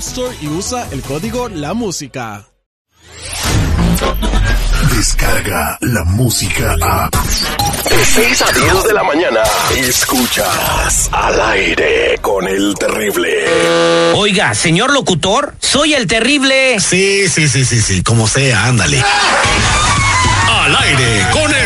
Store y usa el código La Música. Descarga la música a. De 6 a 10 de la mañana. Escuchas al aire con el terrible. Oiga, señor locutor, soy el terrible. Sí, sí, sí, sí, sí, como sea, ándale. Al aire con el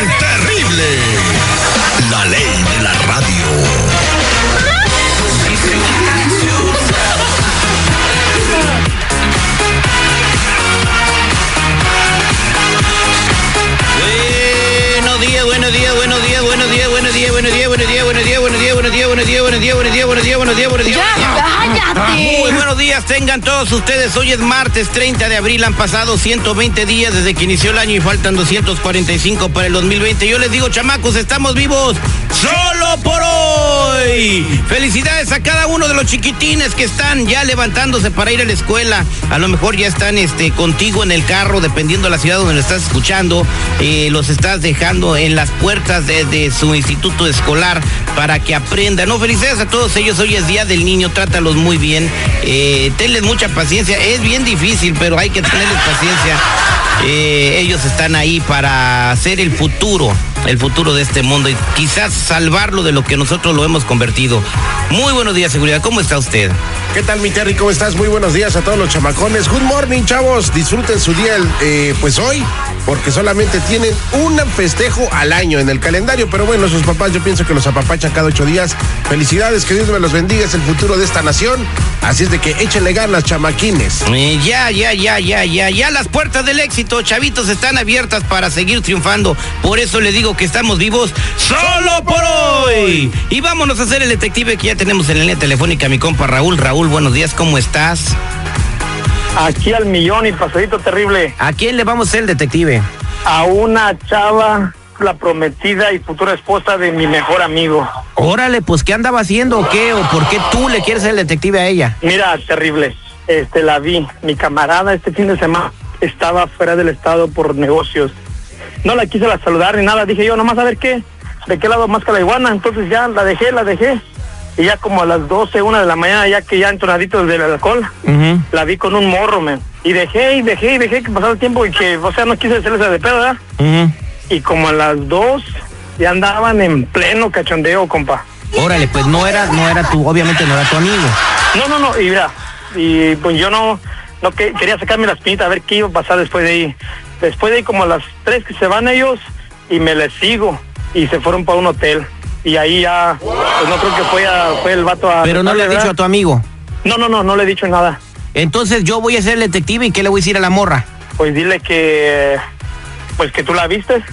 buenos días, buenos días, buenos días, buenos días, buenos días, buenos días, buenos días, buenos días, buenos días, buenos días. Muy buenos días, tengan todos ustedes. Hoy es martes 30 de abril, han pasado 120 días desde que inició el año y faltan 245 para el 2020. Yo les digo, chamacos, estamos vivos solo por hoy. Felicidades a cada uno de los chiquitines que están ya levantándose para ir a la escuela. A lo mejor ya están este, contigo en el carro, dependiendo de la ciudad donde lo estás escuchando. Eh, los estás dejando en las puertas de, su instituto escolar para que aprendan. No, felicidades a todos ellos. Hoy es Día del Niño, trátalos muy bien. Eh, tenles mucha paciencia. Es bien difícil, pero hay que tenerles paciencia. Eh, ellos están ahí para hacer el futuro, el futuro de este mundo y quizás salvarlo de lo que nosotros lo hemos convertido. Muy buenos días, seguridad. ¿Cómo está usted? ¿Qué tal, mi Terry? ¿Cómo estás? Muy buenos días a todos los chamacones. Good morning, chavos. Disfruten su día, eh, pues hoy, porque solamente tienen un festejo al año en el calendario. Pero bueno, sus papás, yo pienso que los apapachan cada ocho días. Felicidades, que Dios me los bendiga. Es el futuro de esta nación. Así es de que échenle ganas, chamaquines. Eh, ya, ya, ya, ya, ya, ya las puertas del éxito, chavitos, están abiertas para seguir triunfando. Por eso le digo que estamos vivos solo por hoy. Y vámonos a hacer el detective que ya tenemos en la línea telefónica, mi compa Raúl. Raúl, buenos días, ¿cómo estás? Aquí al millón y pasadito terrible. ¿A quién le vamos el detective? A una chava, la prometida y futura esposa de mi mejor amigo. Órale, pues, ¿qué andaba haciendo o qué? ¿O por qué tú le quieres ser el detective a ella? Mira, terrible. Este, la vi. Mi camarada este fin de semana estaba fuera del estado por negocios. No la quise la saludar ni nada. Dije yo, nomás a ver qué, de qué lado más que la iguana. Entonces ya la dejé, la dejé. Y ya como a las 12, una de la mañana, ya que ya entonadito del alcohol, la vi con un morro. Y dejé, y dejé, y dejé que pasara el tiempo y que, o sea, no quise hacerles de pedo, ¿verdad? Y como a las 2, ya andaban en pleno cachondeo, compa. Órale, pues no era, no era tu, obviamente no era tu amigo. No, no, no, y mira, y pues yo no, no que, quería sacarme las pinitas a ver qué iba a pasar después de ahí. Después de ahí como a las tres que se van ellos y me les sigo y se fueron para un hotel. Y ahí ya, pues no creo que fue, a- fue el vato a... Pero no le has dicho a tu amigo. No, no, no, no le he dicho nada. Entonces yo voy a ser el detective y ¿qué le voy a decir a la morra? Pues dile que, pues que tú la vistes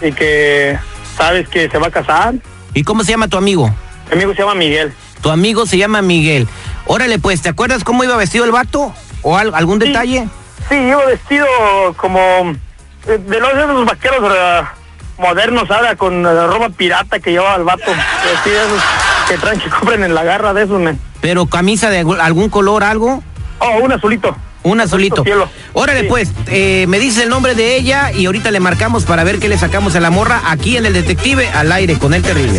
y que sabes que se va a casar. ¿Y cómo se llama tu amigo? Mi amigo se llama Miguel. Tu amigo se llama Miguel. Órale, pues, ¿te acuerdas cómo iba vestido el vato? ¿O al- algún Sí. detalle? Sí, iba vestido como eh, de los, de esos vaqueros modernos, ahora con eh, ropa pirata que llevaba el vato. Esos que traen que compren en la garra de esos, men. ¿Pero camisa de algún- color, algo? Oh, un azulito. Un azulito. cielo. Órale, Sí. pues, eh, me dice el nombre de ella y ahorita le marcamos para ver qué le sacamos a la morra aquí en el detective al aire con el terrible.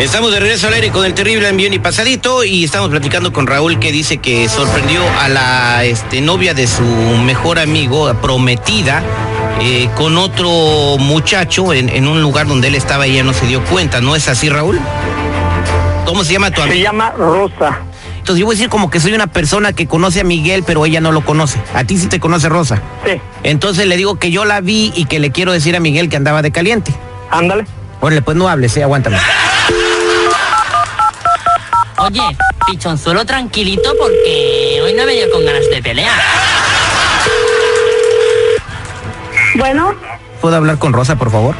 Estamos de regreso al aire con el terrible envión y pasadito y estamos platicando con Raúl que dice que sorprendió a la este, novia de su mejor amigo, prometida, eh, con otro muchacho en, en un lugar donde él estaba y ella no se dio cuenta. ¿No es así, Raúl? ¿Cómo se llama tu Se amigo? llama Rosa. Entonces yo voy a decir como que soy una persona que conoce a Miguel, pero ella no lo conoce. A ti sí te conoce Rosa. Sí, Entonces le digo que yo la vi y que le quiero decir a Miguel que andaba de caliente. ándale. Órale, pues no hables, eh, aguántame. Oye, pichonzuelo tranquilito porque hoy no me dio con ganas de pelear. Bueno, ¿Puedo hablar con Rosa, por favor?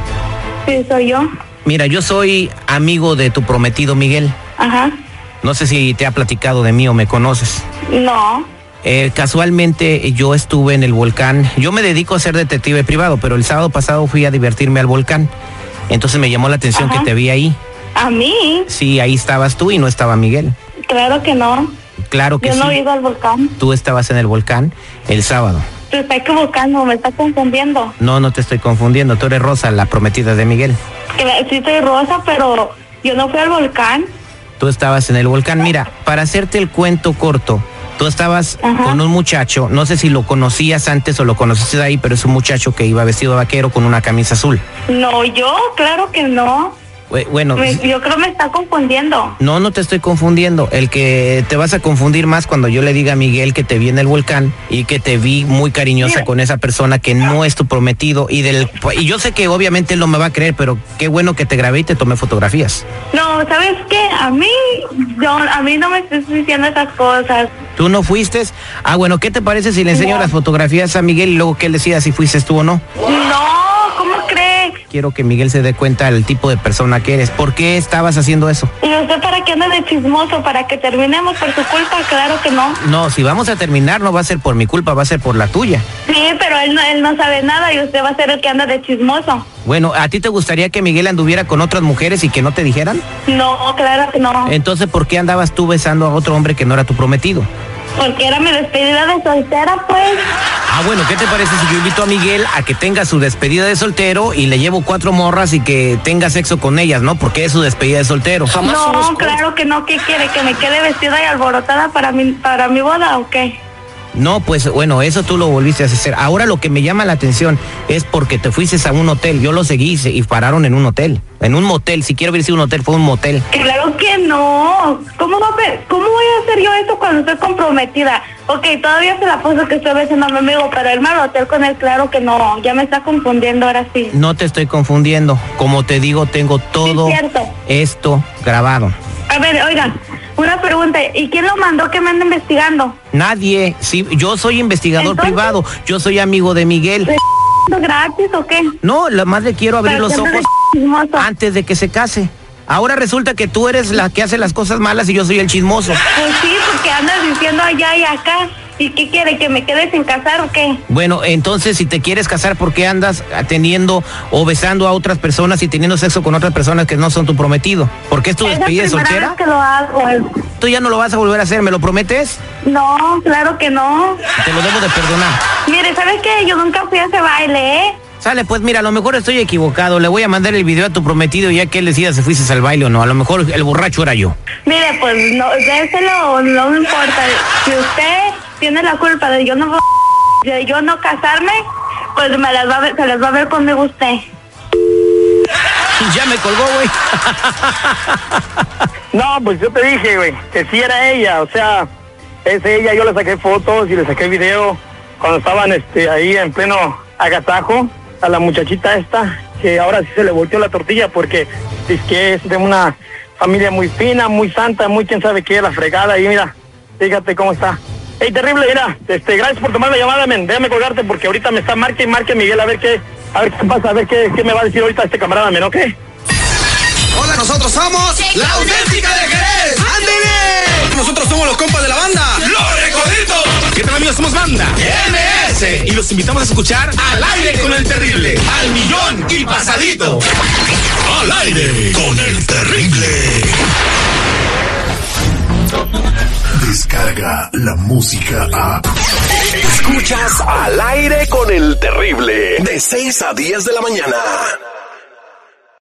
sí, soy yo. Mira, yo soy amigo de tu prometido Miguel. Ajá. No sé si te ha platicado de mí o me conoces. No. Eh, casualmente yo estuve en el volcán. Yo me dedico a ser detective privado, pero el sábado pasado fui a divertirme al volcán. Entonces me llamó la atención Ajá. que te vi ahí. ¿A mí? Sí, ahí estabas tú y no estaba Miguel. Claro que no. Claro que Yo no he sí. ido al volcán. Tú estabas en el volcán el sábado. Se está equivocando, me está confundiendo. No, no te estoy confundiendo. Tú eres Rosa, la prometida de Miguel. Sí soy Rosa, pero yo no fui al volcán. Tú estabas en el volcán. Mira, para hacerte el cuento corto, tú estabas Ajá. con un muchacho, no sé si lo conocías antes o lo conociste de ahí, pero es un muchacho que iba vestido de vaquero con una camisa azul. No, yo, claro que no. Bue- Bueno, Me- yo creo me está confundiendo. no, no te estoy confundiendo. El que te vas a confundir más cuando yo le diga a Miguel que te vi en el volcán y que te vi muy cariñosa con esa persona que no es tu prometido y del y yo sé que obviamente él no me va a creer, pero qué bueno que te grabé y te tomé fotografías. No, ¿sabes qué? A mí, yo, a mí no me estés diciendo esas cosas. ¿Tú no fuiste? Ah, bueno, ¿qué te parece si le enseño No. las fotografías a Miguel y luego que él decida si fuiste tú o no? No. Quiero que Miguel se dé cuenta del tipo de persona que eres. ¿Por qué estabas haciendo eso? ¿Y usted para qué anda de chismoso? ¿Para que terminemos por su culpa? Claro que no. No, si vamos a terminar no va a ser por mi culpa, va a ser por la tuya. Sí, pero él no, él no sabe nada y usted va a ser el que anda de chismoso. Bueno, ¿a ti te gustaría que Miguel anduviera con otras mujeres y que no te dijeran? No, claro que no. Entonces, ¿por qué andabas tú besando a otro hombre que no era tu prometido? Porque era mi despedida de soltera, pues. Ah, bueno, ¿qué te parece si yo invito a Miguel a que tenga su despedida de soltero y le llevo cuatro morras y que tenga sexo con ellas, ¿no? Porque es su despedida de soltero. No, claro que no. ¿Qué quiere? ¿Que me quede vestida y alborotada para mi, para mi boda o qué? No, pues bueno, eso tú lo volviste a hacer. Ahora lo que me llama la atención es porque te fuiste a un hotel. Yo lo seguí y pararon en un hotel. En un motel. Si quiero decir un hotel, fue un motel. Claro que no. ¿Cómo, va a ver- ¿Cómo voy a hacer yo eso cuando estoy comprometida? Ok, todavía se la puso que estoy besando a mi amigo, pero irme al hotel con él, claro que no. Ya me está confundiendo ahora sí. No te estoy confundiendo. Como te digo, tengo todo Sí, esto grabado. A ver, oiga, una pregunta. ¿Y quién lo mandó que me ande investigando? Nadie, sí, yo soy investigador Entonces- privado, yo soy amigo de Miguel. ¿Le gratis o qué? No, la más le quiero abrir los ojos de antes de que se case. Ahora resulta que tú eres la que hace las cosas malas y yo soy el chismoso. Pues sí, porque andas diciendo allá y acá. ¿Y qué quiere? ¿Que me quede sin casar o qué? Bueno, entonces si te quieres casar, ¿por qué andas teniendo o besando a otras personas y teniendo sexo con otras personas que no son tu prometido? ¿Por qué es tu Es despedida primera soltera? vez que lo hago. Tú ya no lo vas a volver a hacer, ¿me lo prometes? No, claro que no. Te lo debo de perdonar. Mire, ¿sabes qué? Yo nunca fui a ese baile, ¿eh? Sale, pues mira, a lo mejor estoy equivocado. Le voy a mandar el video a tu prometido ya que él decida si fuiste al baile o no. A lo mejor el borracho era yo. Mire, pues no, de ese lo, no me importa. Si usted tiene la culpa de yo no de yo no casarme, pues me las va a ver, se las va a ver conmigo usted. Ya me colgó, güey. No, pues yo te dije, güey, que sí era ella, o sea, es ella, yo le saqué fotos y le saqué video cuando estaban este ahí en pleno agasajo a la muchachita esta, que ahora sí se le volteó la tortilla porque es que es de una familia muy fina, muy santa, muy quién sabe qué, la fregada, y mira, fíjate cómo está. Ey, terrible, mira, este, gracias por tomar la llamada, men, déjame colgarte porque ahorita me está marque y marque Miguel a ver qué, a ver qué pasa, a ver qué, qué me va a decir ahorita este camarada, men, ¿ok? Hola, nosotros somos La Auténtica de Jerez. ¡Ándele! Nosotros somos los compas de la banda. Los Recoditos. ¿Qué tal amigos? Somos banda MS. y los invitamos a escuchar Al aire con el terrible. Al millón y pasadito. Al aire con el terrible. Descarga la música a. Escuchas al aire con el terrible. De 6 a 10 de la mañana.